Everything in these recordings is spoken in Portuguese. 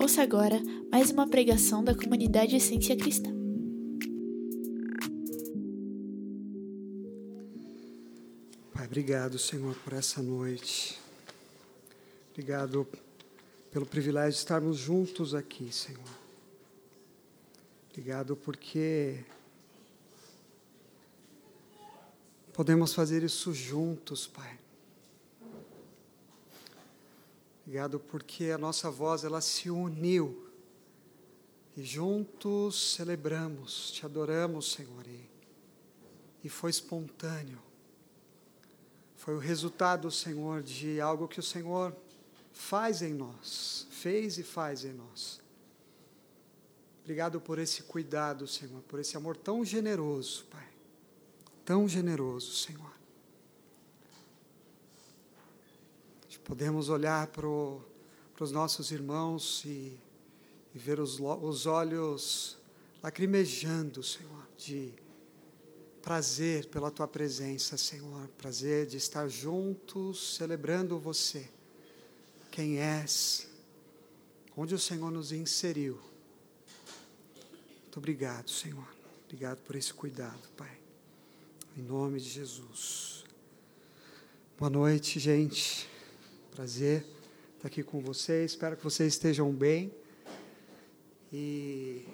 Ouça agora mais uma pregação da comunidade Essência Cristã. Pai, obrigado, Senhor, por essa noite. Obrigado pelo privilégio de estarmos juntos aqui, Senhor. Obrigado porque podemos fazer isso juntos, Pai. Obrigado porque a nossa voz ela se uniu e juntos celebramos, te adoramos, Senhor. E, e foi espontâneo. Foi o resultado, Senhor, de algo que o Senhor faz em nós, fez e faz em nós. Obrigado por esse cuidado, Senhor, por esse amor tão generoso, Pai. Tão generoso, Senhor. Podemos olhar para, os nossos irmãos e, e ver os, os olhos lacrimejando, Senhor, de prazer pela tua presença, Senhor, prazer de estar juntos celebrando você, quem és, onde o Senhor nos inseriu. Muito obrigado, Senhor. Obrigado por esse cuidado, Pai. Em nome de Jesus. Boa noite, gente. Prazer estar aqui com vocês. Espero que vocês estejam bem. E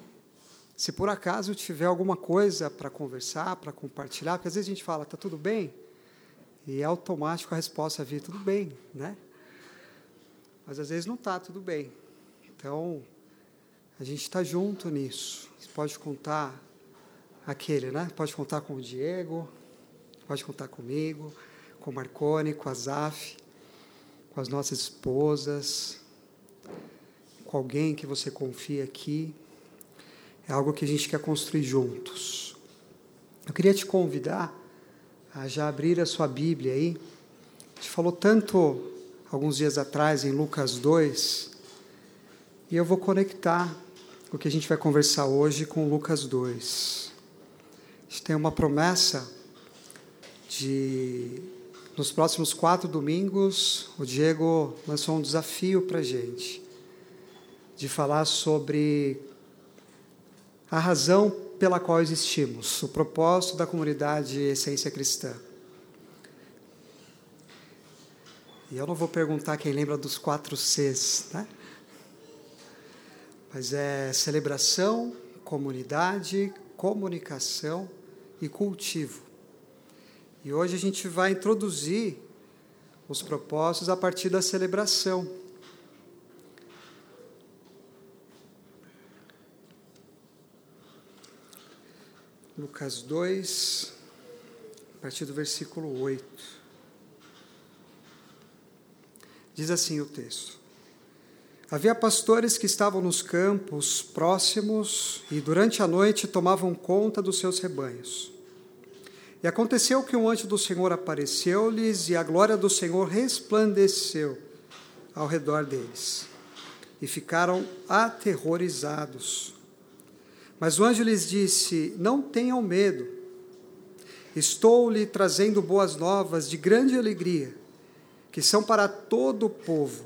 se por acaso tiver alguma coisa para conversar, para compartilhar, porque às vezes a gente fala, está tudo bem? E é automático a resposta vir, tudo bem, né? Mas às vezes não está tudo bem. Então, a gente está junto nisso. Você pode contar aquele, né? Pode contar com o Diego, pode contar comigo, com o Marcone, com a Zaf com as nossas esposas, com alguém que você confia aqui. É algo que a gente quer construir juntos. Eu queria te convidar a já abrir a sua Bíblia aí. A gente falou tanto alguns dias atrás em Lucas 2, e eu vou conectar o que a gente vai conversar hoje com Lucas 2. A gente tem uma promessa de nos próximos quatro domingos, o Diego lançou um desafio para a gente, de falar sobre a razão pela qual existimos, o propósito da comunidade Essência Cristã. E eu não vou perguntar quem lembra dos quatro Cs, né? Mas é celebração, comunidade, comunicação e cultivo. E hoje a gente vai introduzir os propósitos a partir da celebração. Lucas 2, a partir do versículo 8. Diz assim o texto: Havia pastores que estavam nos campos próximos e durante a noite tomavam conta dos seus rebanhos. E aconteceu que um anjo do Senhor apareceu-lhes e a glória do Senhor resplandeceu ao redor deles. E ficaram aterrorizados. Mas o anjo lhes disse: Não tenham medo. Estou-lhe trazendo boas novas de grande alegria, que são para todo o povo.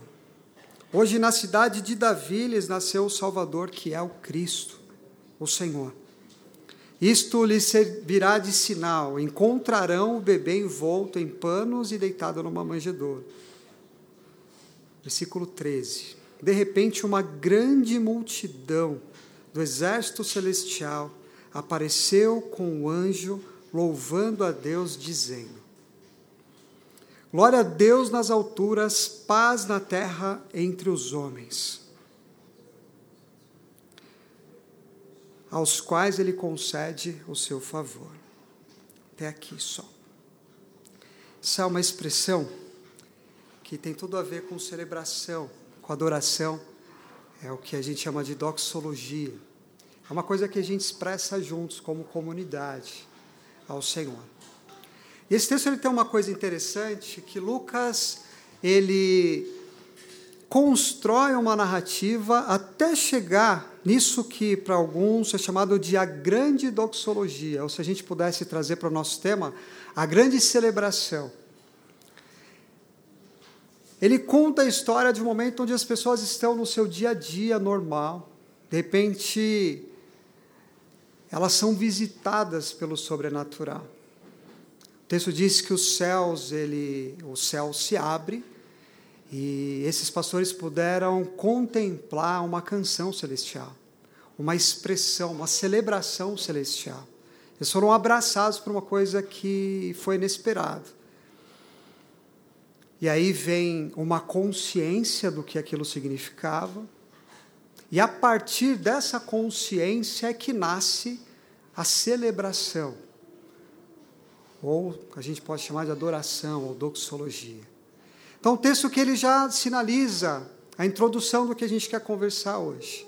Hoje, na cidade de Davi, lhes nasceu o Salvador, que é o Cristo, o Senhor. Isto lhes servirá de sinal: encontrarão o bebê envolto em panos e deitado numa manjedoura. Versículo 13. De repente, uma grande multidão do exército celestial apareceu com o anjo, louvando a Deus, dizendo: Glória a Deus nas alturas, paz na terra entre os homens. Aos quais ele concede o seu favor. Até aqui só. Essa é uma expressão que tem tudo a ver com celebração, com adoração. É o que a gente chama de doxologia. É uma coisa que a gente expressa juntos, como comunidade, ao Senhor. E esse texto ele tem uma coisa interessante, que Lucas, ele constrói uma narrativa até chegar nisso que para alguns é chamado de a grande doxologia, ou se a gente pudesse trazer para o nosso tema, a grande celebração. ele conta a história de um momento onde as pessoas estão no seu dia a dia normal, de repente elas são visitadas pelo sobrenatural. O texto diz que os céus, ele, o céu se abre e esses pastores puderam contemplar uma canção celestial, uma expressão, uma celebração celestial. Eles foram abraçados por uma coisa que foi inesperada. E aí vem uma consciência do que aquilo significava. E a partir dessa consciência é que nasce a celebração. Ou a gente pode chamar de adoração ou doxologia. Então, o texto que ele já sinaliza a introdução do que a gente quer conversar hoje.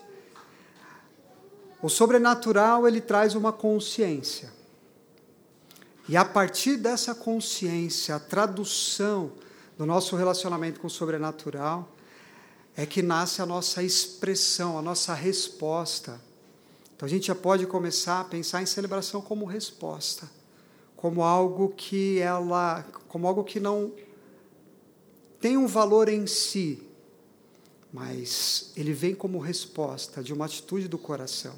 O sobrenatural ele traz uma consciência. E a partir dessa consciência, a tradução do nosso relacionamento com o sobrenatural é que nasce a nossa expressão, a nossa resposta. Então a gente já pode começar a pensar em celebração como resposta, como algo que ela, como algo que não tem um valor em si, mas ele vem como resposta de uma atitude do coração.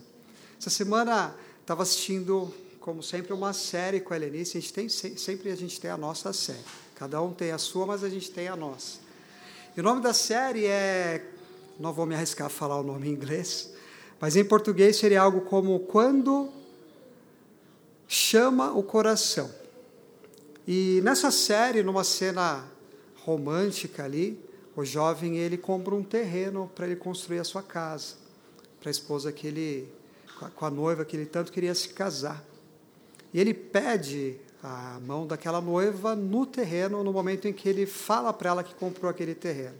Essa semana estava assistindo, como sempre, uma série com a Helenice. A gente tem, sempre a gente tem a nossa série. Cada um tem a sua, mas a gente tem a nossa. E o nome da série é. Não vou me arriscar a falar o nome em inglês, mas em português seria algo como Quando Chama o Coração. E nessa série, numa cena romântica ali, o jovem ele compra um terreno para ele construir a sua casa, para a esposa que ele, com a noiva que ele tanto queria se casar. E ele pede a mão daquela noiva no terreno no momento em que ele fala para ela que comprou aquele terreno.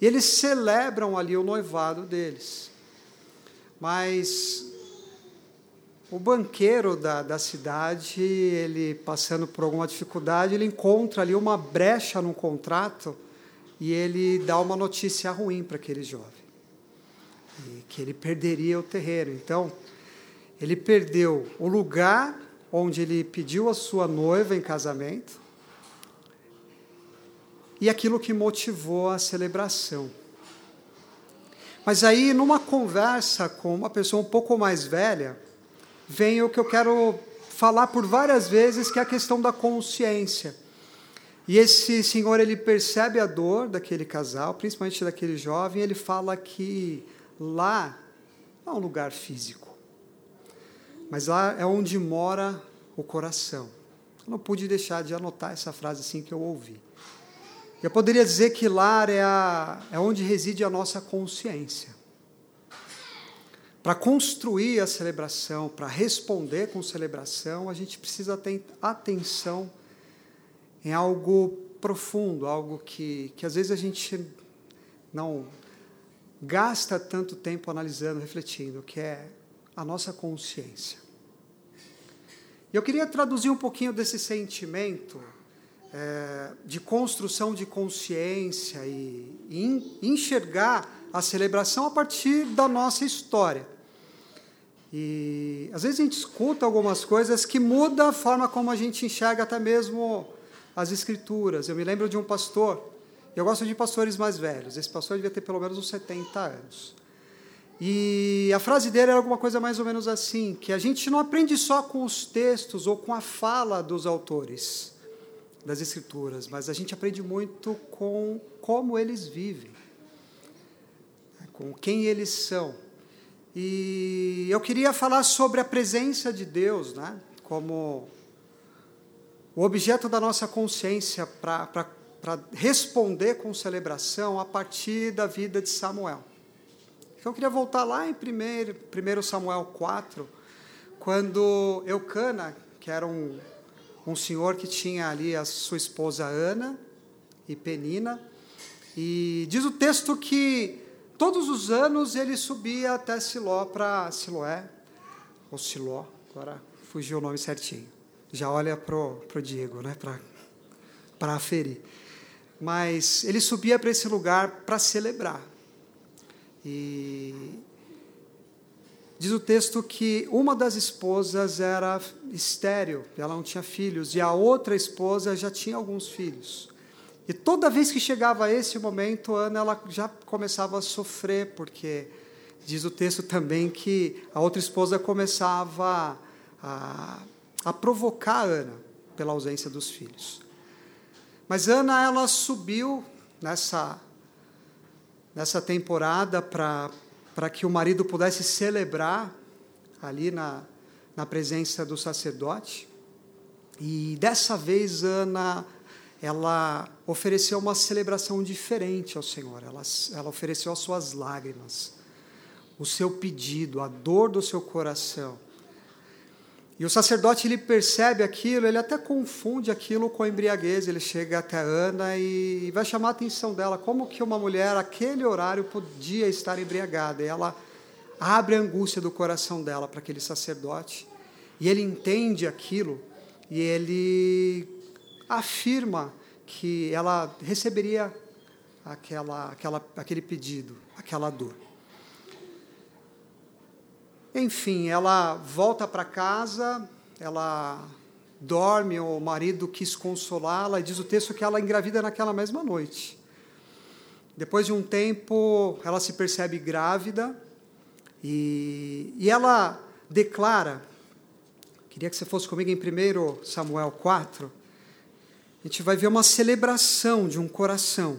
E eles celebram ali o noivado deles. Mas o banqueiro da, da cidade, ele passando por alguma dificuldade, ele encontra ali uma brecha no contrato e ele dá uma notícia ruim para aquele jovem. Que ele perderia o terreno. Então, ele perdeu o lugar onde ele pediu a sua noiva em casamento e aquilo que motivou a celebração. Mas aí, numa conversa com uma pessoa um pouco mais velha, vem o que eu quero falar por várias vezes, que é a questão da consciência. E esse senhor, ele percebe a dor daquele casal, principalmente daquele jovem, ele fala que lá não é um lugar físico, mas lá é onde mora o coração. Eu não pude deixar de anotar essa frase assim que eu ouvi. Eu poderia dizer que lá é, a, é onde reside a nossa consciência. Para construir a celebração, para responder com celebração, a gente precisa ter atenção em algo profundo, algo que, que às vezes a gente não gasta tanto tempo analisando, refletindo, que é a nossa consciência. E eu queria traduzir um pouquinho desse sentimento é, de construção de consciência e, e enxergar a celebração a partir da nossa história. E às vezes a gente escuta algumas coisas que mudam a forma como a gente enxerga até mesmo as escrituras. Eu me lembro de um pastor, eu gosto de pastores mais velhos, esse pastor devia ter pelo menos uns 70 anos. E a frase dele era alguma coisa mais ou menos assim, que a gente não aprende só com os textos ou com a fala dos autores das escrituras, mas a gente aprende muito com como eles vivem com quem eles são. E eu queria falar sobre a presença de Deus, né? como o objeto da nossa consciência para responder com celebração a partir da vida de Samuel. Então, eu queria voltar lá em 1 Samuel 4, quando Eucana, que era um, um senhor que tinha ali a sua esposa Ana e Penina, e diz o texto que Todos os anos ele subia até Siló para Siloé, ou Siló, agora fugiu o nome certinho. Já olha para o Diego, né, para aferir. Mas ele subia para esse lugar para celebrar. E diz o texto que uma das esposas era estéril, ela não tinha filhos, e a outra esposa já tinha alguns filhos. E toda vez que chegava esse momento, Ana ela já começava a sofrer, porque diz o texto também que a outra esposa começava a, a provocar Ana pela ausência dos filhos. Mas Ana ela subiu nessa nessa temporada para para que o marido pudesse celebrar ali na, na presença do sacerdote. E dessa vez Ana ela ofereceu uma celebração diferente ao Senhor. Ela, ela ofereceu as suas lágrimas, o seu pedido, a dor do seu coração. E o sacerdote ele percebe aquilo, ele até confunde aquilo com a embriaguez. Ele chega até Ana e vai chamar a atenção dela como que uma mulher aquele horário podia estar embriagada. E ela abre a angústia do coração dela para aquele sacerdote. E ele entende aquilo e ele afirma que ela receberia aquela, aquela, aquele pedido, aquela dor. Enfim, ela volta para casa, ela dorme, o marido quis consolá-la, e diz o texto que ela engravida naquela mesma noite. Depois de um tempo, ela se percebe grávida e, e ela declara. Queria que você fosse comigo em 1 Samuel 4 a gente vai ver uma celebração de um coração.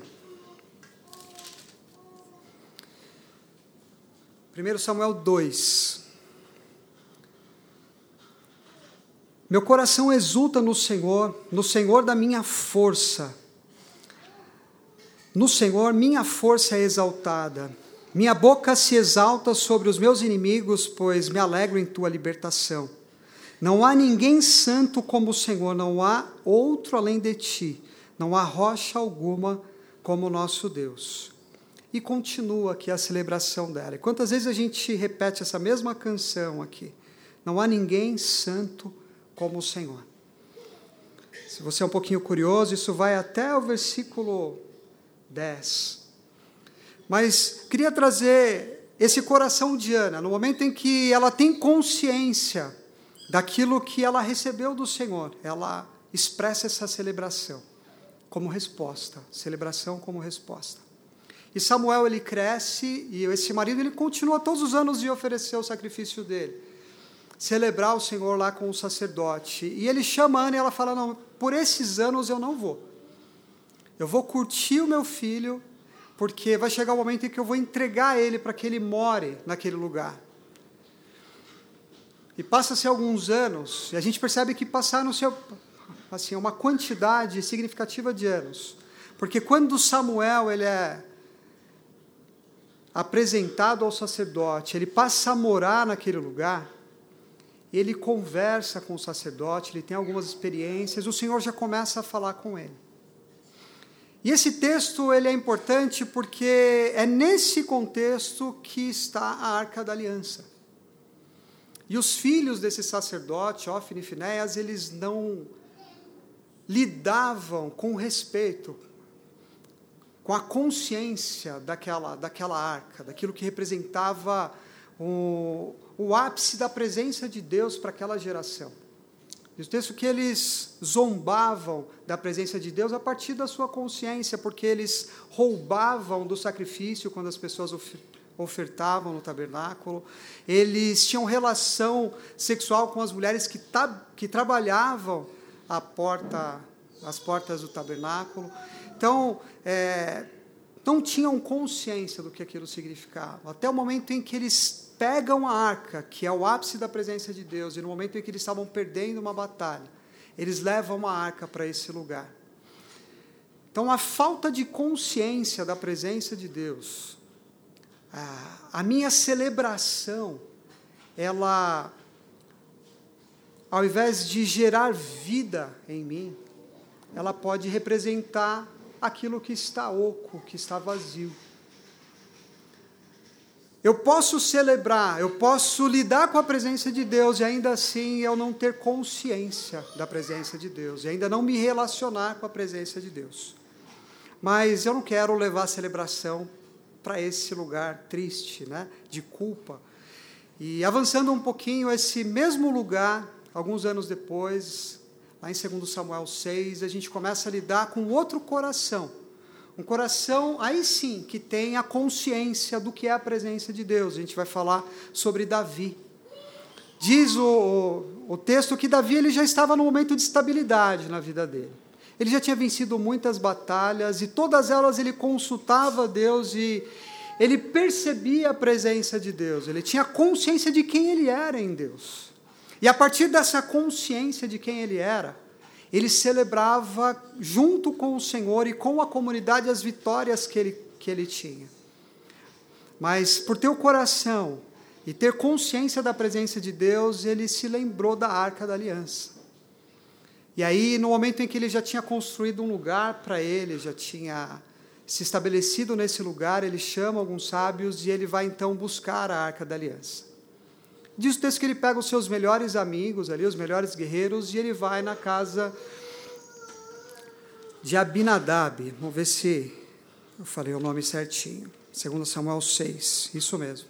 1 Samuel 2. Meu coração exulta no Senhor, no Senhor da minha força. No Senhor, minha força é exaltada. Minha boca se exalta sobre os meus inimigos, pois me alegro em tua libertação. Não há ninguém santo como o Senhor, não há outro além de ti, não há rocha alguma como o nosso Deus. E continua aqui a celebração dela. E quantas vezes a gente repete essa mesma canção aqui? Não há ninguém santo como o Senhor. Se você é um pouquinho curioso, isso vai até o versículo 10. Mas queria trazer esse coração de Ana, no momento em que ela tem consciência daquilo que ela recebeu do Senhor. Ela expressa essa celebração como resposta, celebração como resposta. E Samuel ele cresce e esse marido ele continua todos os anos de oferecer o sacrifício dele, celebrar o Senhor lá com o sacerdote. E ele chama Ana e ela fala: "Não, por esses anos eu não vou. Eu vou curtir o meu filho, porque vai chegar o momento em que eu vou entregar ele para que ele more naquele lugar. E passa-se alguns anos, e a gente percebe que passaram-se assim, uma quantidade significativa de anos. Porque quando Samuel ele é apresentado ao sacerdote, ele passa a morar naquele lugar, ele conversa com o sacerdote, ele tem algumas experiências, o Senhor já começa a falar com ele. E esse texto ele é importante porque é nesse contexto que está a Arca da Aliança. E os filhos desse sacerdote, Ofni e Finéias, eles não lidavam com respeito, com a consciência daquela, daquela arca, daquilo que representava o, o ápice da presença de Deus para aquela geração. Diz o texto que eles zombavam da presença de Deus a partir da sua consciência, porque eles roubavam do sacrifício quando as pessoas ofertavam no tabernáculo, eles tinham relação sexual com as mulheres que, que trabalhavam à porta, às portas do tabernáculo. Então, é, não tinham consciência do que aquilo significava. Até o momento em que eles pegam a arca, que é o ápice da presença de Deus, e no momento em que eles estavam perdendo uma batalha, eles levam a arca para esse lugar. Então, a falta de consciência da presença de Deus a, minha celebração, ela, ao invés de gerar vida em mim, ela pode representar aquilo que está oco, que está vazio. Eu posso celebrar, eu posso lidar com a presença de Deus e ainda assim eu não ter consciência da presença de Deus, e ainda não me relacionar com a presença de Deus. Mas eu não quero levar a celebração para esse lugar triste, né, de culpa. E avançando um pouquinho, esse mesmo lugar, alguns anos depois, lá em 2 Samuel 6, a gente começa a lidar com outro coração. Um coração, aí sim, que tem a consciência do que é a presença de Deus. A gente vai falar sobre Davi. Diz o, o, o texto que Davi ele já estava no momento de estabilidade na vida dele. Ele já tinha vencido muitas batalhas e todas elas ele consultava Deus e ele percebia a presença de Deus, ele tinha consciência de quem ele era em Deus. E a partir dessa consciência de quem ele era, ele celebrava junto com o Senhor e com a comunidade as vitórias que ele, que ele tinha. Mas por ter o coração e ter consciência da presença de Deus, ele se lembrou da arca da aliança. E aí, no momento em que ele já tinha construído um lugar para ele, já tinha se estabelecido nesse lugar, ele chama alguns sábios e ele vai então buscar a arca da aliança. Diz o texto que ele pega os seus melhores amigos ali, os melhores guerreiros, e ele vai na casa de Abinadab. Vamos ver se eu falei o nome certinho. 2 Samuel 6, isso mesmo.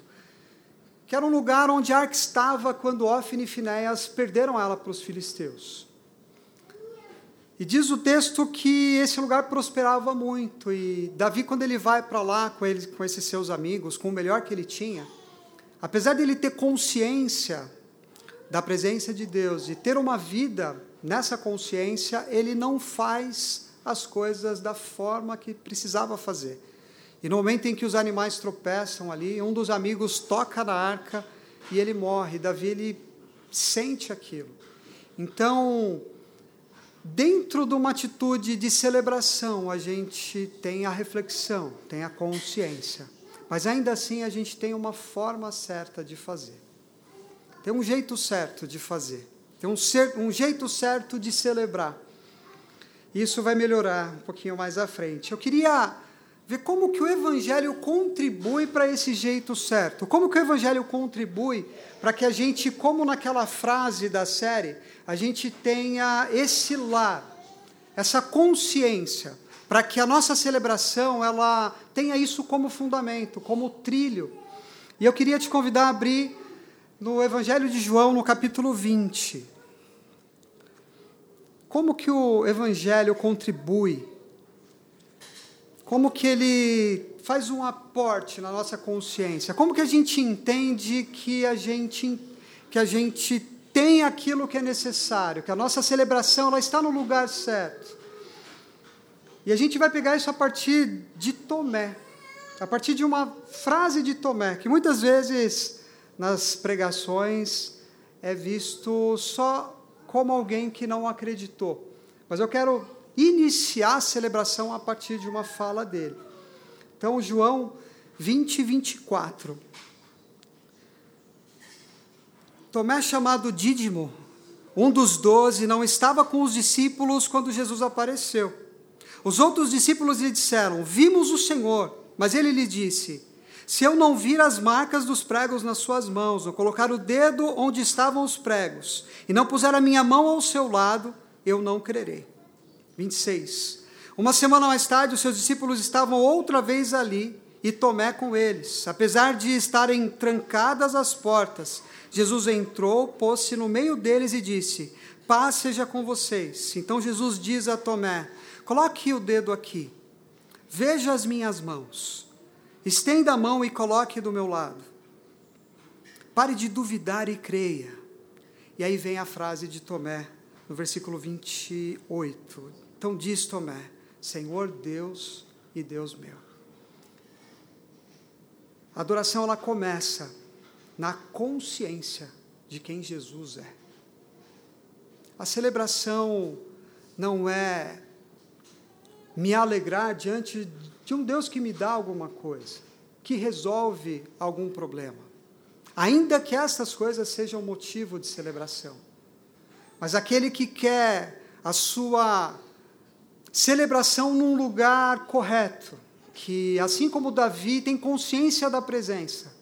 Que era um lugar onde a arca estava quando Ofni e Finéias perderam ela para os filisteus. E diz o texto que esse lugar prosperava muito. E Davi, quando ele vai para lá com, ele, com esses seus amigos, com o melhor que ele tinha, apesar de ele ter consciência da presença de Deus e ter uma vida nessa consciência, ele não faz as coisas da forma que precisava fazer. E no momento em que os animais tropeçam ali, um dos amigos toca na arca e ele morre. Davi ele sente aquilo. Então, Dentro de uma atitude de celebração, a gente tem a reflexão, tem a consciência, mas ainda assim a gente tem uma forma certa de fazer. Tem um jeito certo de fazer, tem um, ser, um jeito certo de celebrar. Isso vai melhorar um pouquinho mais à frente. Eu queria ver como que o evangelho contribui para esse jeito certo. Como que o evangelho contribui para que a gente, como naquela frase da série, a gente tenha esse lar, essa consciência, para que a nossa celebração ela tenha isso como fundamento, como trilho. E eu queria te convidar a abrir no Evangelho de João, no capítulo 20. Como que o evangelho contribui como que ele faz um aporte na nossa consciência? Como que a gente entende que a gente que a gente tem aquilo que é necessário, que a nossa celebração ela está no lugar certo? E a gente vai pegar isso a partir de Tomé, a partir de uma frase de Tomé, que muitas vezes nas pregações é visto só como alguém que não acreditou. Mas eu quero iniciar a celebração a partir de uma fala dele. Então, João 20, 24. Tomé, chamado Dídimo, um dos doze, não estava com os discípulos quando Jesus apareceu. Os outros discípulos lhe disseram: Vimos o Senhor. Mas ele lhe disse: Se eu não vir as marcas dos pregos nas suas mãos, ou colocar o dedo onde estavam os pregos, e não puser a minha mão ao seu lado, eu não crerei. 26. Uma semana mais tarde, os seus discípulos estavam outra vez ali e Tomé com eles. Apesar de estarem trancadas as portas, Jesus entrou, pôs-se no meio deles e disse: Paz seja com vocês. Então Jesus diz a Tomé: Coloque o dedo aqui, veja as minhas mãos, estenda a mão e coloque do meu lado. Pare de duvidar e creia. E aí vem a frase de Tomé, no versículo 28. Então diz Tomé: Senhor Deus e Deus meu. A adoração ela começa na consciência de quem Jesus é. A celebração não é me alegrar diante de um Deus que me dá alguma coisa, que resolve algum problema. Ainda que estas coisas sejam motivo de celebração. Mas aquele que quer a sua celebração num lugar correto, que assim como Davi tem consciência da presença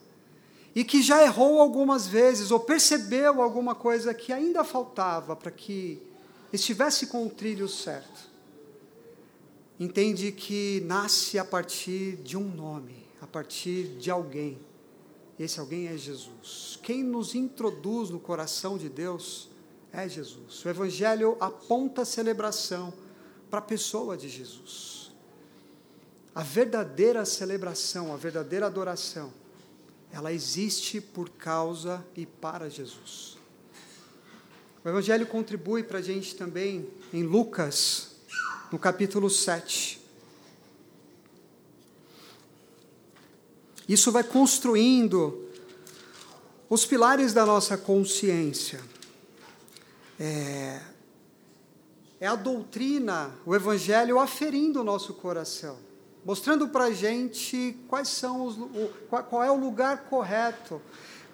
e que já errou algumas vezes ou percebeu alguma coisa que ainda faltava para que estivesse com o trilho certo. Entende que nasce a partir de um nome, a partir de alguém. Esse alguém é Jesus. Quem nos introduz no coração de Deus é Jesus. O Evangelho aponta a celebração para a pessoa de Jesus. A verdadeira celebração, a verdadeira adoração, ela existe por causa e para Jesus. O Evangelho contribui para a gente também em Lucas, no capítulo 7. Isso vai construindo os pilares da nossa consciência. É, é a doutrina, o Evangelho aferindo o nosso coração, mostrando para a gente quais são os, o, qual é o lugar correto,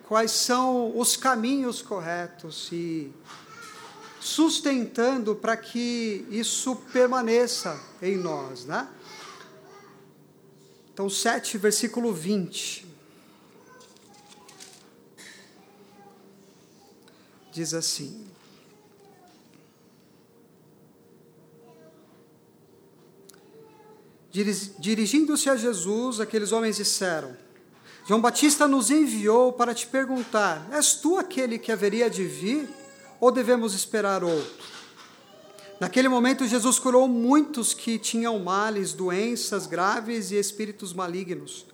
quais são os caminhos corretos e sustentando para que isso permaneça em nós, né? Então, 7, versículo 20. Diz assim: Dirigindo-se a Jesus, aqueles homens disseram: João Batista nos enviou para te perguntar: És tu aquele que haveria de vir, ou devemos esperar outro? Naquele momento, Jesus curou muitos que tinham males, doenças graves e espíritos malignos,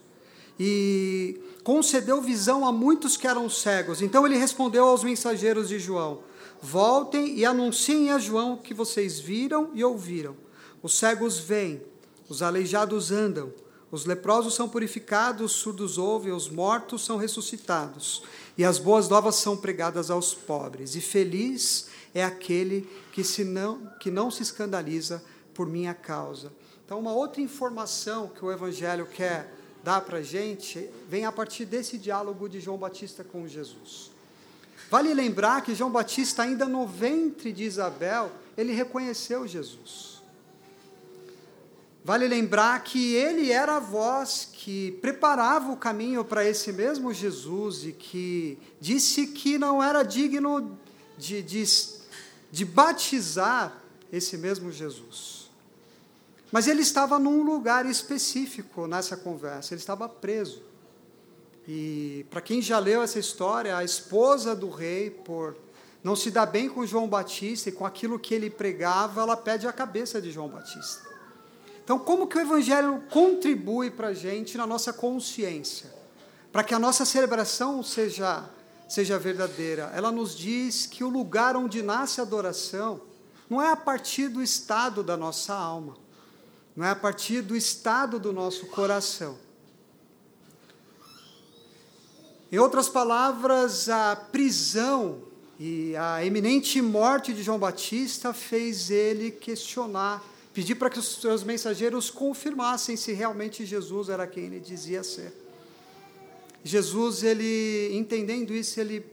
e concedeu visão a muitos que eram cegos. Então ele respondeu aos mensageiros de João: Voltem e anunciem a João o que vocês viram e ouviram. Os cegos veem, os aleijados andam, os leprosos são purificados, os surdos ouvem, os mortos são ressuscitados, e as boas novas são pregadas aos pobres. E feliz é aquele que, se não, que não se escandaliza por minha causa. Então, uma outra informação que o Evangelho quer dar para a gente vem a partir desse diálogo de João Batista com Jesus. Vale lembrar que João Batista, ainda no ventre de Isabel, ele reconheceu Jesus. Vale lembrar que ele era a voz que preparava o caminho para esse mesmo Jesus e que disse que não era digno de, de, de batizar esse mesmo Jesus. Mas ele estava num lugar específico nessa conversa, ele estava preso. E para quem já leu essa história, a esposa do rei, por não se dar bem com João Batista e com aquilo que ele pregava, ela pede a cabeça de João Batista. Então, como que o Evangelho contribui para a gente na nossa consciência? Para que a nossa celebração seja, seja verdadeira. Ela nos diz que o lugar onde nasce a adoração não é a partir do estado da nossa alma, não é a partir do estado do nosso coração. Em outras palavras, a prisão e a eminente morte de João Batista fez ele questionar Pedi para que os seus mensageiros confirmassem se realmente Jesus era quem ele dizia ser. Jesus, ele, entendendo isso, ele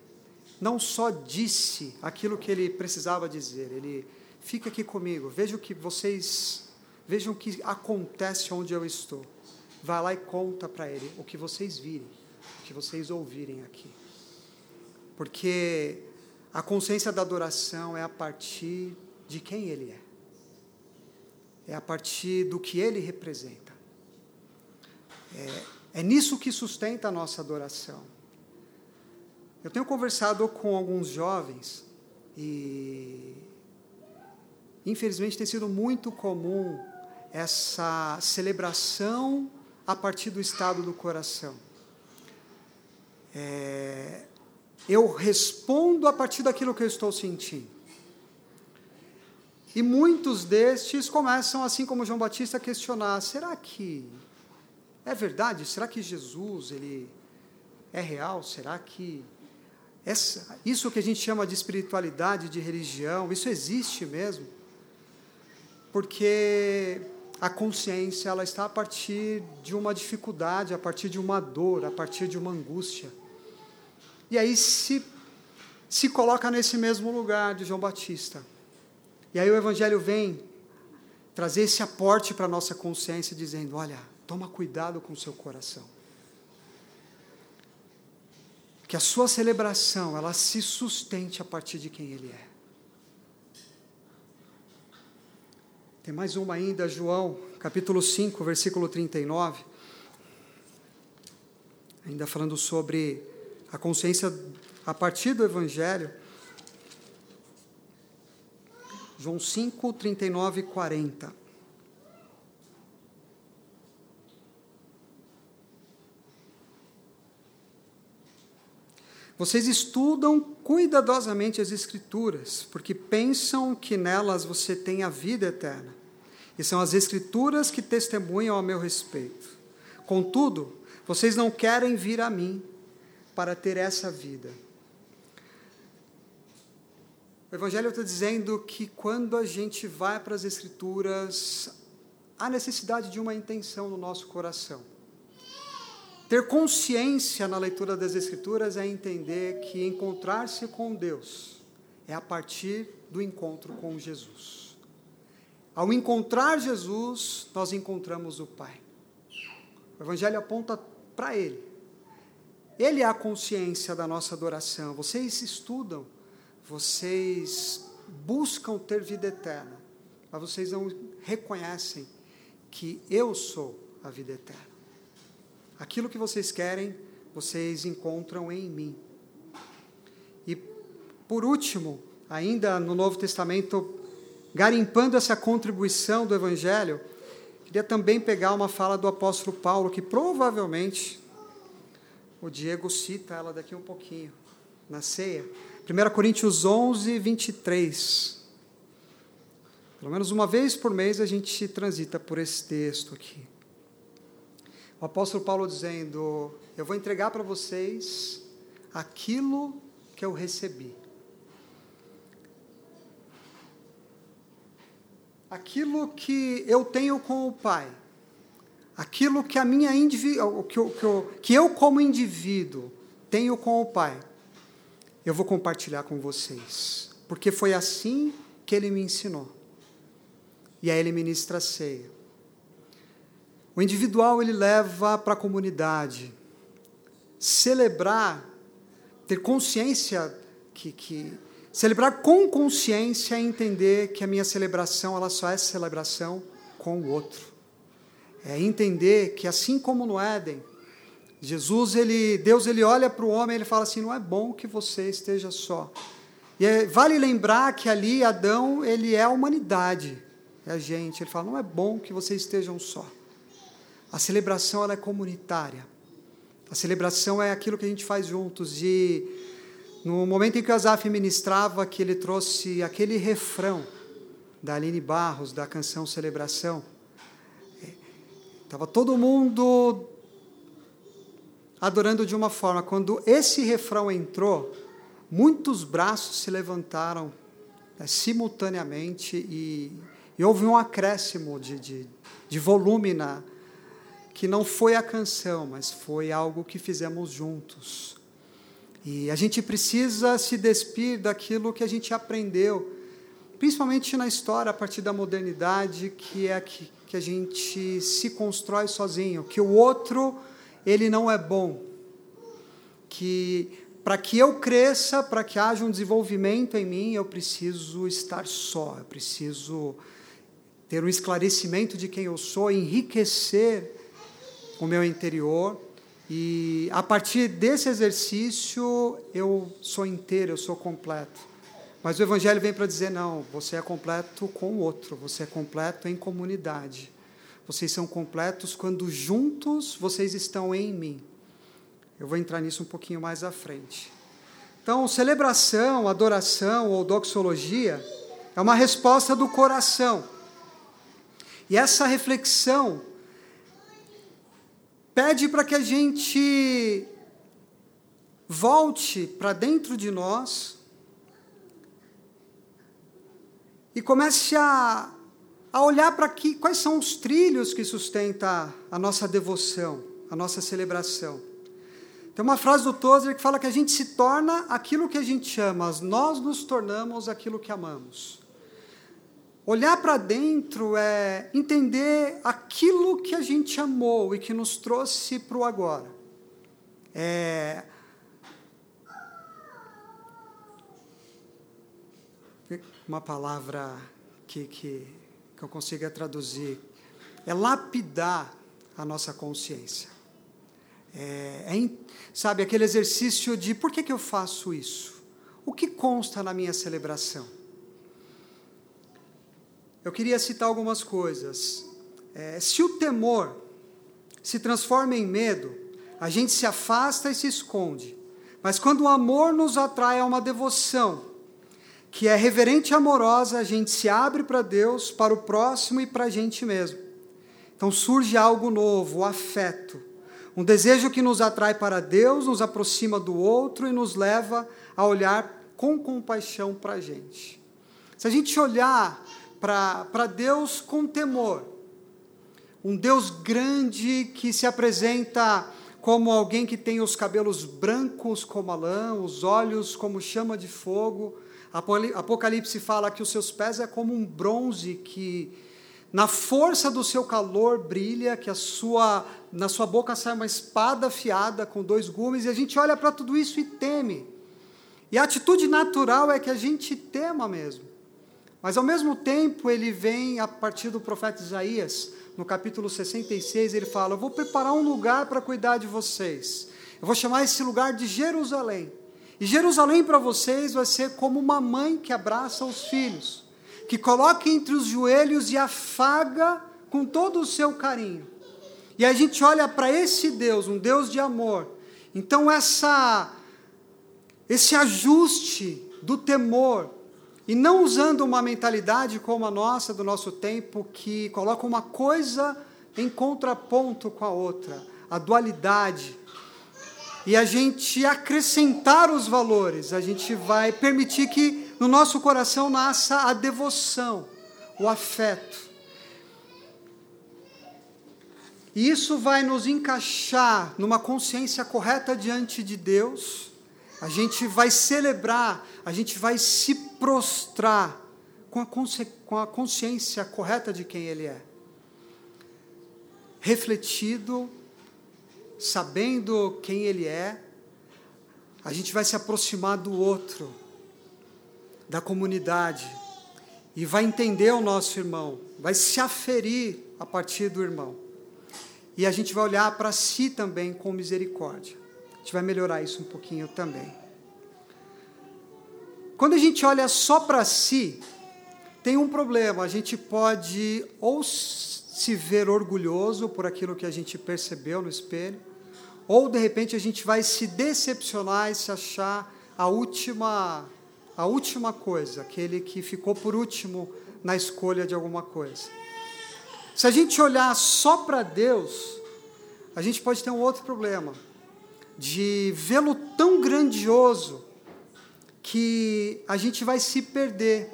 não só disse aquilo que ele precisava dizer, ele fica aqui comigo, veja o que vocês, vejam o que acontece onde eu estou. Vai lá e conta para ele o que vocês virem, o que vocês ouvirem aqui. Porque a consciência da adoração é a partir de quem ele é é a partir do que ele representa. É, é nisso que sustenta a nossa adoração. Eu tenho conversado com alguns jovens e, infelizmente, tem sido muito comum essa celebração a partir do estado do coração. É, eu respondo a partir daquilo que eu estou sentindo. E muitos destes começam, assim como João Batista, a questionar: será que é verdade? Será que Jesus ele é real? Será que essa, isso que a gente chama de espiritualidade, de religião, isso existe mesmo? Porque a consciência ela está a partir de uma dificuldade, a partir de uma dor, a partir de uma angústia. E aí se se coloca nesse mesmo lugar de João Batista. E aí o Evangelho vem trazer esse aporte para a nossa consciência, dizendo: olha, toma cuidado com o seu coração. Que a sua celebração, ela se sustente a partir de quem Ele é. Tem mais uma ainda, João, capítulo 5, versículo 39. Ainda falando sobre a consciência a partir do Evangelho. João 5, 39 e 40. Vocês estudam cuidadosamente as Escrituras, porque pensam que nelas você tem a vida eterna. E são as Escrituras que testemunham a meu respeito. Contudo, vocês não querem vir a mim para ter essa vida. O Evangelho está dizendo que quando a gente vai para as Escrituras, há necessidade de uma intenção no nosso coração. Ter consciência na leitura das Escrituras é entender que encontrar-se com Deus é a partir do encontro com Jesus. Ao encontrar Jesus, nós encontramos o Pai. O Evangelho aponta para Ele. Ele é a consciência da nossa adoração. Vocês estudam vocês buscam ter vida eterna, mas vocês não reconhecem que eu sou a vida eterna. Aquilo que vocês querem, vocês encontram em mim. E, por último, ainda no Novo Testamento, garimpando essa contribuição do Evangelho, queria também pegar uma fala do apóstolo Paulo, que provavelmente o Diego cita ela daqui um pouquinho, na ceia 1 Coríntios 11, 23. Pelo menos uma vez por mês a gente transita por esse texto aqui. O apóstolo Paulo dizendo: Eu vou entregar para vocês aquilo que eu recebi. Aquilo que eu tenho com o Pai. Aquilo que a minha indiví que, eu, que, eu, que eu como indivíduo tenho com o Pai eu vou compartilhar com vocês, porque foi assim que ele me ensinou. E aí ele ministra a ceia. O individual ele leva para a comunidade. Celebrar, ter consciência que, que celebrar com consciência é entender que a minha celebração ela só é celebração com o outro. É entender que assim como no Éden, Jesus, ele, Deus, ele olha para o homem ele fala assim: não é bom que você esteja só. E é, vale lembrar que ali Adão, ele é a humanidade, é a gente. Ele fala: não é bom que vocês estejam só. A celebração ela é comunitária. A celebração é aquilo que a gente faz juntos. E no momento em que o Azaf ministrava, que ele trouxe aquele refrão da Aline Barros, da canção Celebração, estava é, todo mundo adorando de uma forma. Quando esse refrão entrou, muitos braços se levantaram né, simultaneamente e, e, houve um acréscimo de, de, de volume na, que não foi a canção, mas foi algo que fizemos juntos. E a gente precisa se despir daquilo que a gente aprendeu, principalmente na história, a partir da modernidade, que é que, que a gente se constrói sozinho, que o outro ele não é bom. Que para que eu cresça, para que haja um desenvolvimento em mim, eu preciso estar só, eu preciso ter um esclarecimento de quem eu sou, enriquecer o meu interior. E a partir desse exercício, eu sou inteiro, eu sou completo. Mas o Evangelho vem para dizer: não, você é completo com o outro, você é completo em comunidade. Vocês são completos quando juntos vocês estão em mim. Eu vou entrar nisso um pouquinho mais à frente. Então, celebração, adoração ou doxologia é uma resposta do coração. E essa reflexão pede para que a gente volte para dentro de nós e comece a a olhar para que, quais são os trilhos que sustentam a nossa devoção, a nossa celebração. Tem uma frase do Tozer que fala que a gente se torna aquilo que a gente ama, nós nos tornamos aquilo que amamos. Olhar para dentro é entender aquilo que a gente amou e que nos trouxe para o agora. É uma palavra que, que que eu consiga traduzir, é lapidar a nossa consciência. É, é, sabe, aquele exercício de por que, que eu faço isso? O que consta na minha celebração? eu queria citar algumas coisas. É, se o temor se transforma em medo, a gente se afasta e se esconde. Mas quando o amor nos atrai a uma devoção, que é reverente e amorosa, a gente se abre para Deus, para o próximo e para a gente mesmo. Então surge algo novo, o afeto. Um desejo que nos atrai para Deus, nos aproxima do outro e nos leva a olhar com compaixão para a gente. Se a gente olhar para Deus com temor, um Deus grande que se apresenta como alguém que tem os cabelos brancos como a lã, os olhos como chama de fogo. Apocalipse fala que os seus pés é como um bronze que na força do seu calor brilha, que a sua na sua boca sai uma espada afiada com dois gumes, e a gente olha para tudo isso e teme. E a atitude natural é que a gente tema mesmo. Mas ao mesmo tempo ele vem a partir do profeta Isaías, no capítulo 66, ele fala: Eu vou preparar um lugar para cuidar de vocês. Eu vou chamar esse lugar de Jerusalém. E Jerusalém para vocês vai ser como uma mãe que abraça os filhos, que coloca entre os joelhos e afaga com todo o seu carinho. E a gente olha para esse Deus, um Deus de amor. Então essa esse ajuste do temor e não usando uma mentalidade como a nossa, do nosso tempo, que coloca uma coisa em contraponto com a outra, a dualidade. E a gente acrescentar os valores, a gente vai permitir que no nosso coração nasça a devoção, o afeto. E isso vai nos encaixar numa consciência correta diante de Deus. A gente vai celebrar, a gente vai se prostrar com a, com a consciência correta de quem Ele é. Refletido, sabendo quem Ele é, a gente vai se aproximar do outro, da comunidade, e vai entender o nosso irmão, vai se aferir a partir do irmão. E a gente vai olhar para si também com misericórdia. A gente vai melhorar isso um pouquinho também. Quando a gente olha só para si, tem um problema. A gente pode ou se ver orgulhoso por aquilo que a gente percebeu no espelho, ou de repente a gente vai se decepcionar e se achar a última a última coisa, aquele que ficou por último na escolha de alguma coisa. Se a gente olhar só para Deus, a gente pode ter um outro problema, de vê-lo tão grandioso que a gente vai se perder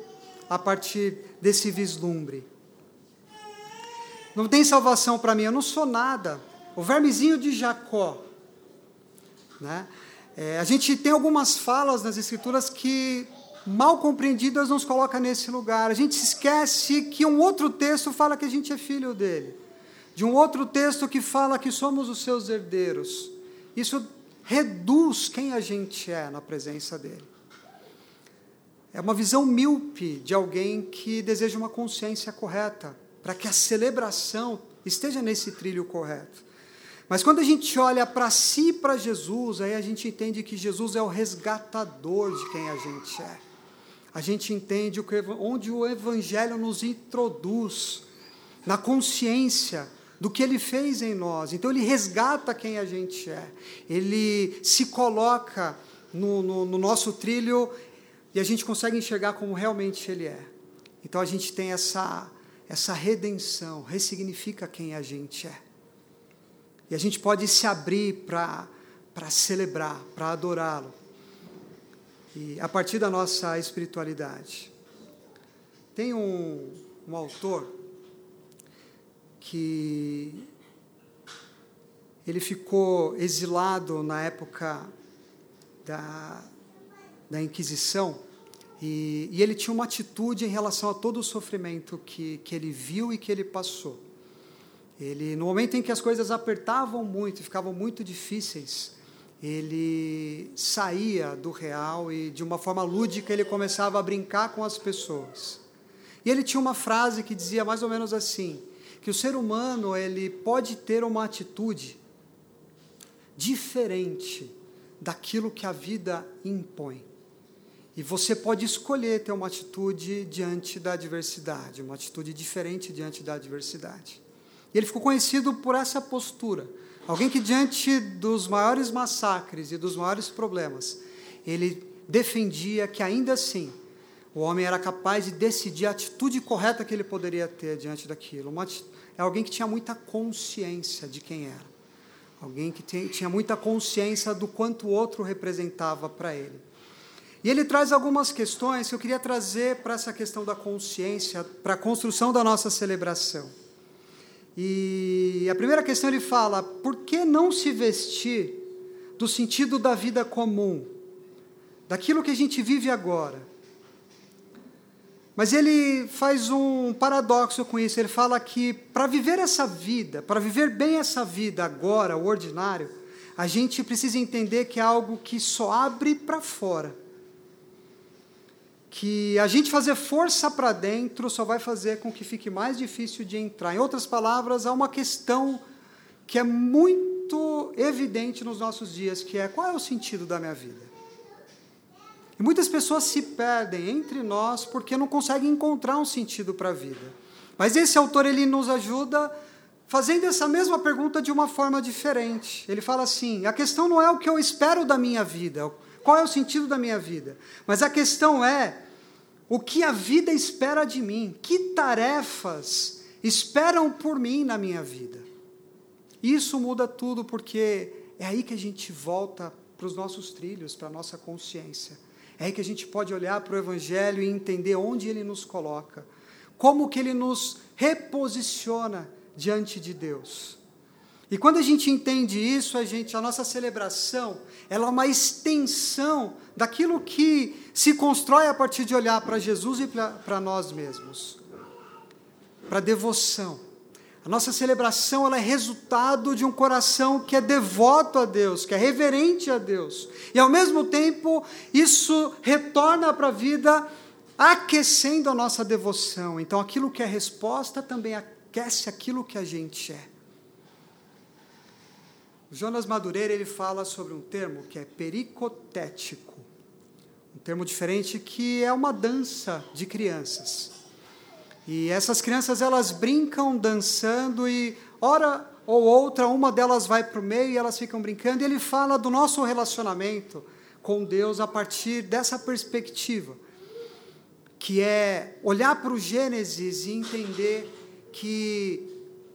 a partir desse vislumbre. Não tem salvação para mim, eu não sou nada. O vermezinho de Jacó. Né? É, a gente tem algumas falas nas Escrituras que, mal compreendidas, nos coloca nesse lugar. A gente esquece que um outro texto fala que a gente é filho dele. De um outro texto que fala que somos os seus herdeiros. Isso reduz quem a gente é na presença dele. É uma visão míope de alguém que deseja uma consciência correta, para que a celebração esteja nesse trilho correto. Mas quando a gente olha para si e para Jesus, aí a gente entende que Jesus é o resgatador de quem a gente é. A gente entende onde o Evangelho nos introduz na consciência do que ele fez em nós. Então, ele resgata quem a gente é. Ele se coloca no, no, no nosso trilho e a gente consegue enxergar como realmente Ele é. Então a gente tem essa, essa redenção, ressignifica quem a gente é. E a gente pode se abrir para celebrar, para adorá-lo. E a partir da nossa espiritualidade. Tem um, um autor que ele ficou exilado na época da, da Inquisição, e, e, ele tinha uma atitude em relação a todo o sofrimento que, que ele viu e que ele passou. Ele, no momento em que as coisas apertavam muito, ficavam muito difíceis, ele saía do real e, de uma forma lúdica, ele começava a brincar com as pessoas. E ele tinha uma frase que dizia mais ou menos assim: que o ser humano ele pode ter uma atitude diferente daquilo que a vida impõe. E você pode escolher ter uma atitude diante da adversidade, uma atitude diferente diante da adversidade. E ele ficou conhecido por essa postura. Alguém que, diante dos maiores massacres e dos maiores problemas, ele defendia que, ainda assim, o homem era capaz de decidir a atitude correta que ele poderia ter diante daquilo. Uma, é alguém que tinha muita consciência de quem era. Alguém que tinha muita consciência do quanto o outro representava para ele. E ele traz algumas questões que eu queria trazer para essa questão da consciência, para a construção da nossa celebração. E a primeira questão ele fala: por que não se vestir do sentido da vida comum, daquilo que a gente vive agora? Mas ele faz um paradoxo com isso. Ele fala que para viver essa vida, para viver bem essa vida agora, o ordinário, a gente precisa entender que é algo que só abre para fora que a gente fazer força para dentro só vai fazer com que fique mais difícil de entrar. Em outras palavras, há uma questão que é muito evidente nos nossos dias, que é qual é o sentido da minha vida? E muitas pessoas se perdem entre nós porque não conseguem encontrar um sentido para a vida. Mas esse autor ele nos ajuda fazendo essa mesma pergunta de uma forma diferente. Ele fala assim: a questão não é o que eu espero da minha vida, qual é o sentido da minha vida, mas a questão é o que a vida espera de mim, que tarefas esperam por mim na minha vida. Isso muda tudo porque é aí que a gente volta para os nossos trilhos, para a nossa consciência. É aí que a gente pode olhar para o Evangelho e entender onde ele nos coloca, como que ele nos reposiciona diante de Deus. E quando a gente entende isso, a gente, a nossa celebração, ela é uma extensão daquilo que se constrói a partir de olhar para Jesus e para nós mesmos. Para devoção. A nossa celebração ela é resultado de um coração que é devoto a Deus, que é reverente a Deus. E ao mesmo tempo, isso retorna para a vida aquecendo a nossa devoção. Então, aquilo que é resposta também aquece aquilo que a gente é. Jonas Madureira ele fala sobre um termo que é pericotético, um termo diferente que é uma dança de crianças. E essas crianças elas brincam dançando e hora ou outra uma delas vai para o meio e elas ficam brincando. E ele fala do nosso relacionamento com Deus a partir dessa perspectiva, que é olhar para o Gênesis e entender que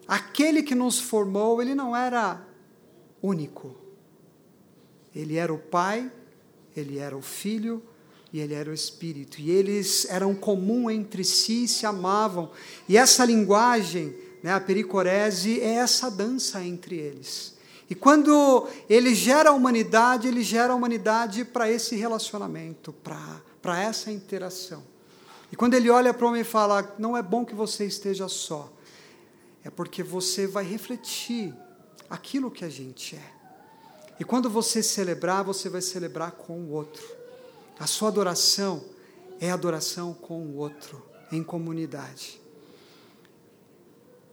aquele que nos formou, ele não era único. Ele era o Pai, ele era o Filho e ele era o Espírito. E eles eram comum entre si, se amavam. E essa linguagem, né, a pericorese, é essa dança entre eles. E quando ele gera a humanidade, ele gera a humanidade para esse relacionamento, para essa interação. E quando ele olha para o homem e fala: Não é bom que você esteja só, é porque você vai refletir aquilo que a gente é. E quando você celebrar, você vai celebrar com o outro. A sua adoração é adoração com o outro, em comunidade.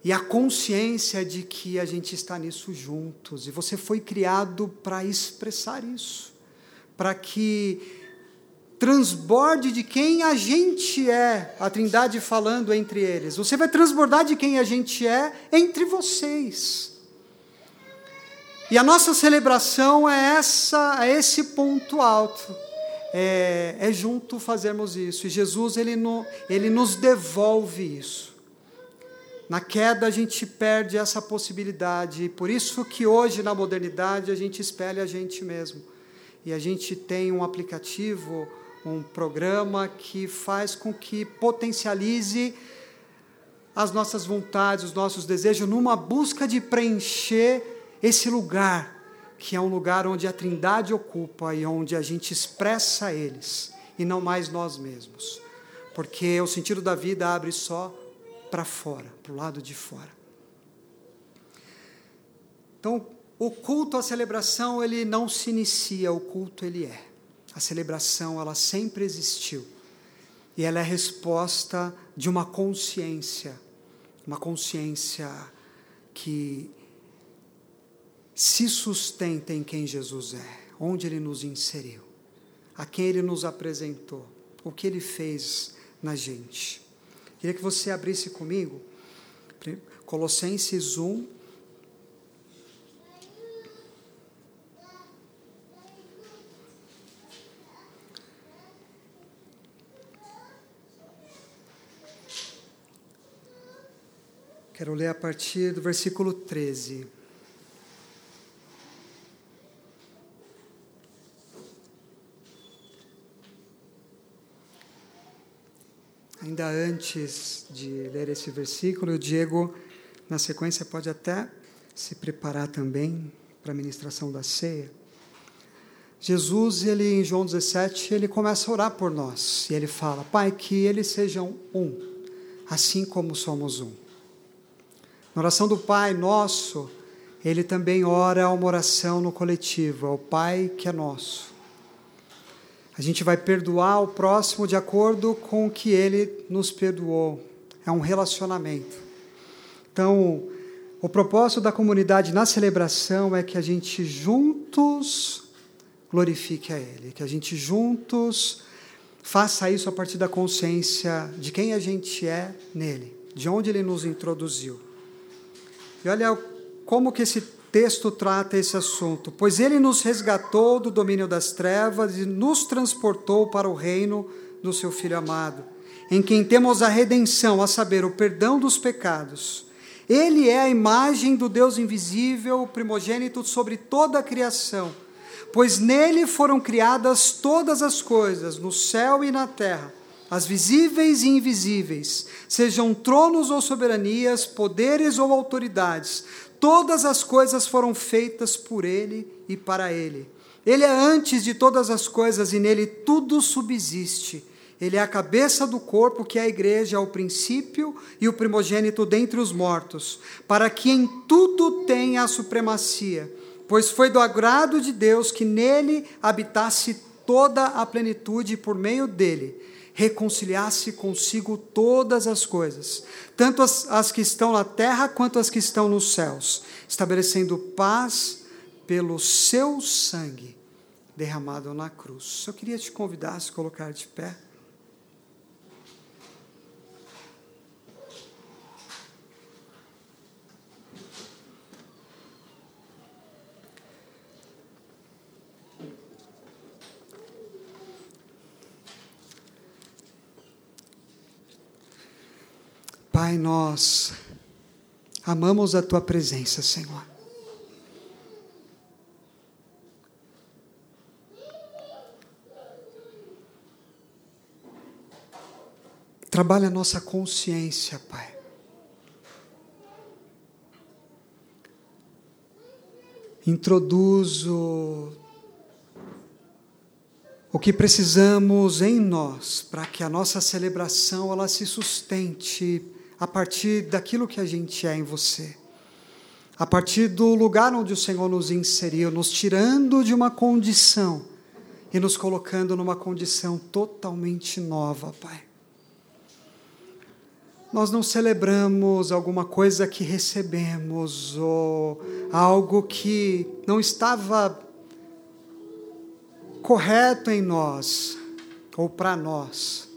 E a consciência de que a gente está nisso juntos, e você foi criado para expressar isso, para que transborde de quem a gente é, a Trindade falando entre eles. Você vai transbordar de quem a gente é entre vocês. E a nossa celebração é, essa, é esse ponto alto. É, é junto fazermos isso. E Jesus, ele, no, ele nos devolve isso. Na queda a gente perde essa possibilidade. E por isso que hoje, na modernidade, a gente espelha a gente mesmo. E a gente tem um aplicativo, um programa que faz com que potencialize as nossas vontades, os nossos desejos, numa busca de preencher esse lugar, que é um lugar onde a Trindade ocupa e onde a gente expressa eles, e não mais nós mesmos. Porque o sentido da vida abre só para fora, para o lado de fora. Então, o culto, a celebração, ele não se inicia, o culto ele é. A celebração, ela sempre existiu. E ela é resposta de uma consciência, uma consciência que se sustenta em quem Jesus é, onde ele nos inseriu. a quem Ele nos apresentou, o que Ele fez na gente. Queria que você abrisse comigo Colossenses 1, Quero ler a partir do versículo 13. Ainda antes de ler esse versículo, o Diego, na sequência, pode até se preparar também para a ministração da ceia. Jesus, ele em João 17, ele começa a orar por nós e ele fala: Pai, que eles sejam um, assim como somos um. Na oração do Pai Nosso, ele também ora uma oração no coletivo, ao Pai que é nosso. A gente vai perdoar o próximo de acordo com o que ele nos perdoou. É um relacionamento. Então, o propósito da comunidade na celebração é que a gente juntos glorifique a Ele, que a gente juntos faça isso a partir da consciência de quem a gente é nele, de onde Ele nos introduziu. E olha como que esse texto trata esse assunto. Pois ele nos resgatou do domínio das trevas e nos transportou para o reino do seu Filho amado, em quem temos a redenção, a saber, o perdão dos pecados. Ele é a imagem do Deus invisível, primogênito sobre toda a criação, pois nele foram criadas todas as coisas, no céu e na terra as visíveis e invisíveis, sejam tronos ou soberanias, poderes ou autoridades, todas as coisas foram feitas por Ele e para Ele. Ele é antes de todas as coisas e nele tudo subsiste. Ele é a cabeça do corpo, que é a igreja, é o princípio e o primogênito dentre os mortos, para que em tudo tenha a supremacia, pois foi do agrado de Deus que nele habitasse toda a plenitude por meio dele reconciliasse consigo todas as coisas, tanto as, as que estão na terra quanto as que estão nos céus, estabelecendo paz pelo seu sangue derramado na cruz. Eu queria te convidar a se colocar de pé. Pai, nós amamos a tua presença, Senhor. Trabalha a nossa consciência, Pai. Introduz o, o que precisamos em nós para que a nossa celebração ela se sustente a partir daquilo que a gente é em você. A partir do lugar onde o Senhor nos inseriu, nos tirando de uma condição e nos colocando numa condição totalmente nova, Pai. Nós não celebramos alguma coisa que recebemos ou algo que não estava correto em nós ou para nós.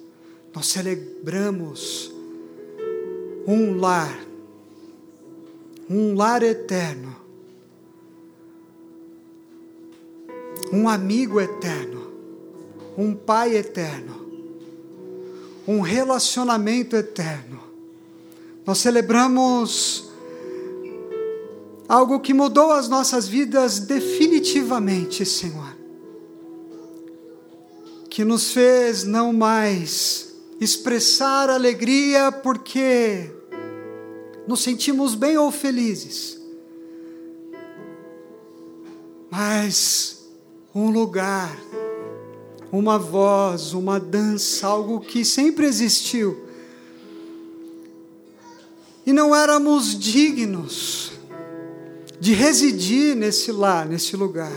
Nós celebramos um lar, um lar eterno, um amigo eterno, um pai eterno, um relacionamento eterno. Nós celebramos algo que mudou as nossas vidas definitivamente, Senhor. Que nos fez não mais expressar alegria porque nos sentimos bem ou felizes, mas um lugar, uma voz, uma dança, algo que sempre existiu. E não éramos dignos de residir nesse lar, nesse lugar.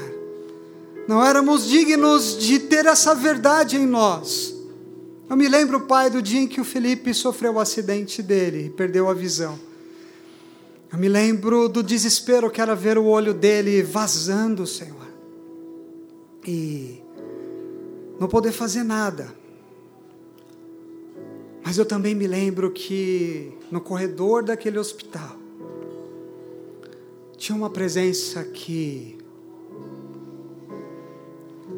Não éramos dignos de ter essa verdade em nós. Eu me lembro, pai, do dia em que o Felipe sofreu o acidente dele e perdeu a visão. Eu me lembro do desespero que era ver o olho dele vazando, Senhor. E não poder fazer nada. Mas eu também me lembro que no corredor daquele hospital tinha uma presença que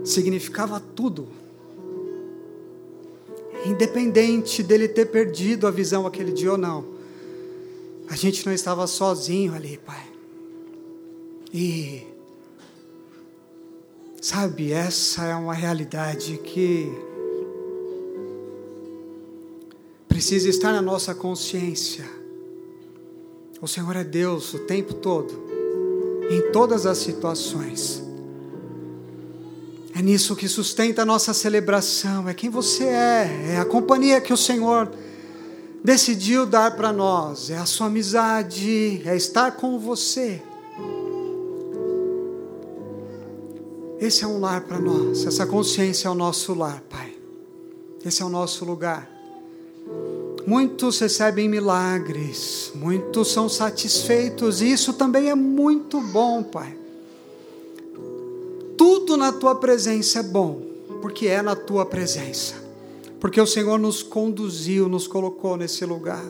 significava tudo. Independente dele ter perdido a visão aquele dia ou não, a gente não estava sozinho ali, Pai. E, sabe, essa é uma realidade que precisa estar na nossa consciência. O Senhor é Deus o tempo todo, em todas as situações. É nisso que sustenta a nossa celebração, é quem você é, é a companhia que o Senhor decidiu dar para nós, é a sua amizade, é estar com você. Esse é um lar para nós, essa consciência é o nosso lar, Pai. Esse é o nosso lugar. Muitos recebem milagres, muitos são satisfeitos, e isso também é muito bom, Pai tudo na tua presença é bom, porque é na tua presença. Porque o Senhor nos conduziu, nos colocou nesse lugar.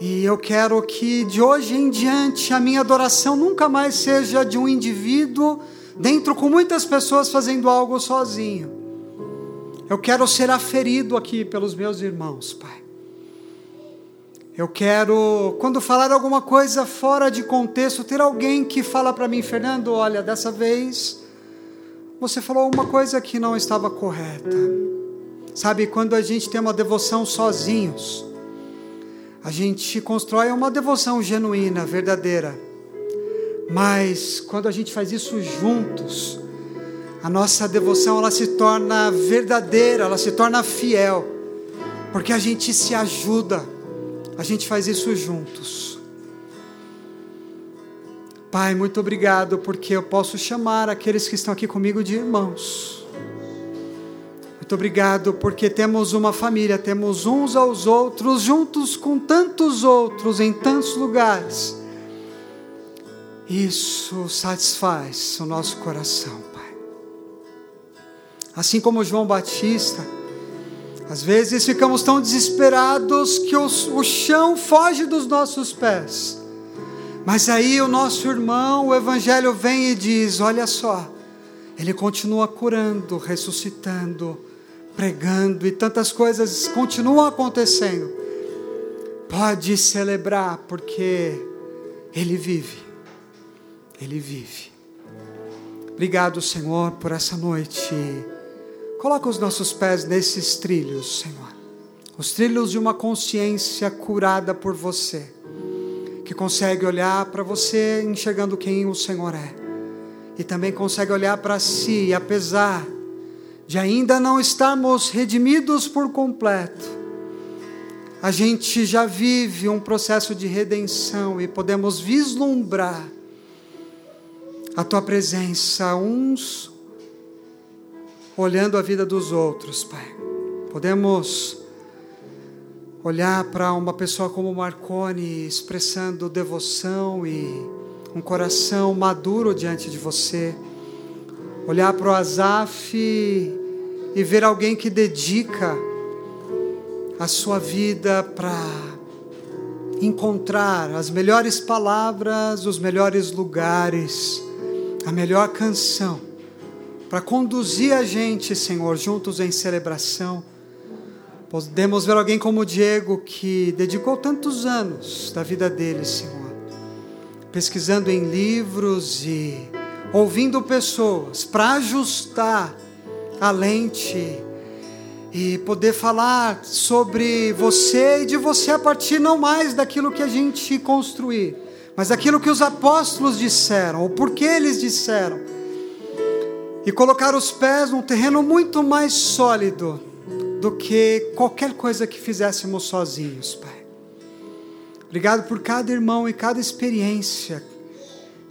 E eu quero que de hoje em diante a minha adoração nunca mais seja de um indivíduo dentro com muitas pessoas fazendo algo sozinho. Eu quero ser aferido aqui pelos meus irmãos, Pai. Eu quero, quando falar alguma coisa fora de contexto, ter alguém que fala para mim, Fernando, olha, dessa vez você falou uma coisa que não estava correta. Sabe, quando a gente tem uma devoção sozinhos, a gente constrói uma devoção genuína, verdadeira. Mas quando a gente faz isso juntos, a nossa devoção ela se torna verdadeira, ela se torna fiel, porque a gente se ajuda a gente faz isso juntos. Pai, muito obrigado porque eu posso chamar aqueles que estão aqui comigo de irmãos. Muito obrigado porque temos uma família, temos uns aos outros, juntos com tantos outros, em tantos lugares. Isso satisfaz o nosso coração, Pai. Assim como João Batista, às vezes ficamos tão desesperados que o chão foge dos nossos pés. Mas aí o nosso irmão, o Evangelho vem e diz: Olha só, ele continua curando, ressuscitando, pregando e tantas coisas continuam acontecendo. Pode celebrar, porque ele vive. Ele vive. Obrigado, Senhor, por essa noite. Coloca os nossos pés nesses trilhos, Senhor. Os trilhos de uma consciência curada por você, que consegue olhar para você enxergando quem o Senhor é, e também consegue olhar para si, apesar de ainda não estarmos redimidos por completo, a gente já vive um processo de redenção e podemos vislumbrar a tua presença uns olhando a vida dos outros, Pai. Podemos olhar para uma pessoa como Marconi expressando devoção e um coração maduro diante de você. Olhar para o Azaf e ver alguém que dedica a sua vida para encontrar as melhores palavras, os melhores lugares, a melhor canção para conduzir a gente, Senhor, juntos em celebração. Podemos ver alguém como o Diego, que dedicou tantos anos da vida dele, Senhor, pesquisando em livros e ouvindo pessoas para ajustar a lente e poder falar sobre você e de você a partir não mais daquilo que a gente construir, mas daquilo que os apóstolos disseram, ou porque eles disseram e colocar os pés num terreno muito mais sólido do que qualquer coisa que fizéssemos sozinhos, Pai. Obrigado por cada irmão e cada experiência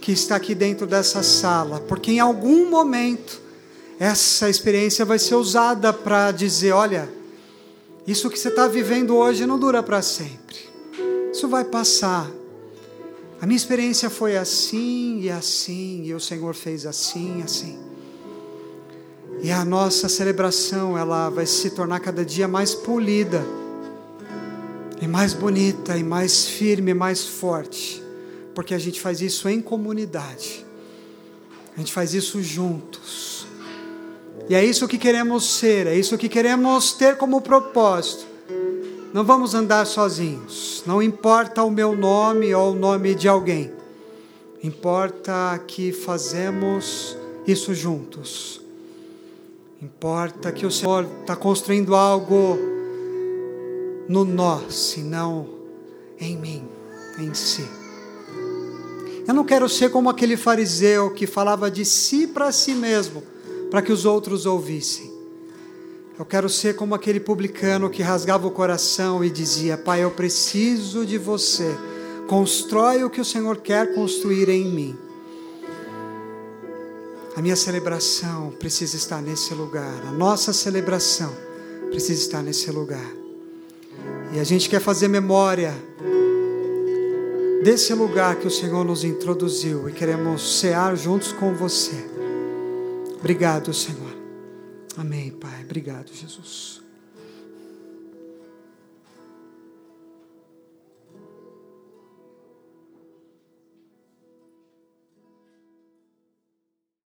que está aqui dentro dessa sala, porque em algum momento essa experiência vai ser usada para dizer: olha, isso que você está vivendo hoje não dura para sempre, isso vai passar. A minha experiência foi assim e assim, e o Senhor fez assim e assim. E a nossa celebração, ela vai se tornar cada dia mais polida, e mais bonita, e mais firme, e mais forte, porque a gente faz isso em comunidade, a gente faz isso juntos, e é isso que queremos ser, é isso que queremos ter como propósito. Não vamos andar sozinhos, não importa o meu nome ou o nome de alguém, importa que fazemos isso juntos Importa que o Senhor está construindo algo no nós e não em mim, em si. Eu não quero ser como aquele fariseu que falava de si para si mesmo, para que os outros ouvissem. Eu quero ser como aquele publicano que rasgava o coração e dizia: Pai, eu preciso de você. Constrói o que o Senhor quer construir em mim. A minha celebração precisa estar nesse lugar. A nossa celebração precisa estar nesse lugar. E a gente quer fazer memória desse lugar que o Senhor nos introduziu e queremos cear juntos com você. Obrigado, Senhor. Amém, Pai. Obrigado, Jesus.